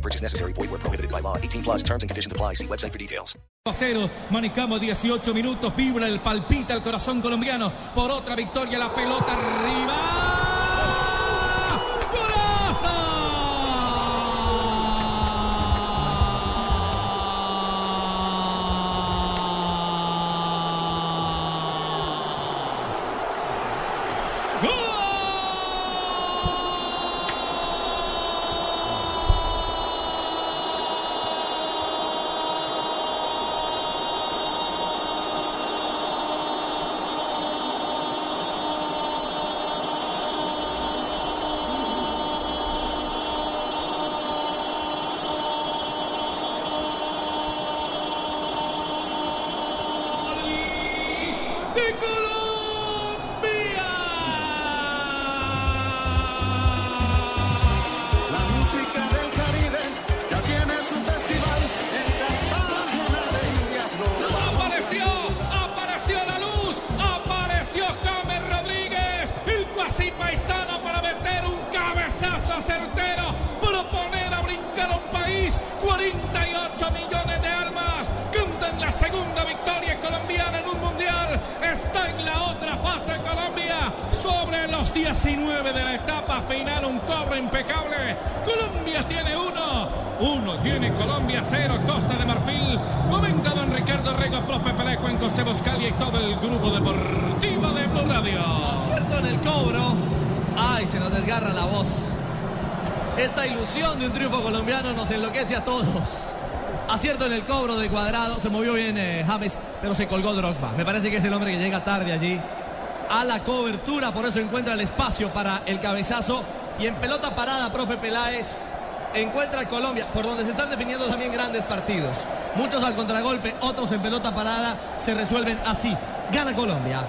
No purchase necessary. Void where prohibited by law. 18 plus and conditions apply. See website for details. a 0, manejamos 18 minutos, vibra el palpita el corazón colombiano por otra victoria, la pelota arriba. De Colombia. La música del Caribe ya tiene su festival en Cartagena de Indias. Apareció, apareció la luz, apareció James Rodríguez, el cuasi paisano para meter un cabezazo certero, sobre los 19 de la etapa final, un cobro impecable, Colombia tiene uno, uno tiene Colombia, cero Costa de Marfil, comenta don Ricardo Rego, profe Peleco en José Boscalia y todo el grupo deportivo de Blue Radio. En el cobro. Ay, se nos desgarra la voz. Esta ilusión de un triunfo colombiano nos enloquece a todos. Acierto en el cobro de cuadrado. Se movió bien eh, James, pero se colgó Drogba. Me parece que es el hombre que llega tarde allí a la cobertura. Por eso encuentra el espacio para el cabezazo. Y en pelota parada, profe Peláez encuentra a Colombia, por donde se están definiendo también grandes partidos. Muchos al contragolpe, otros en pelota parada. Se resuelven así. Gana Colombia.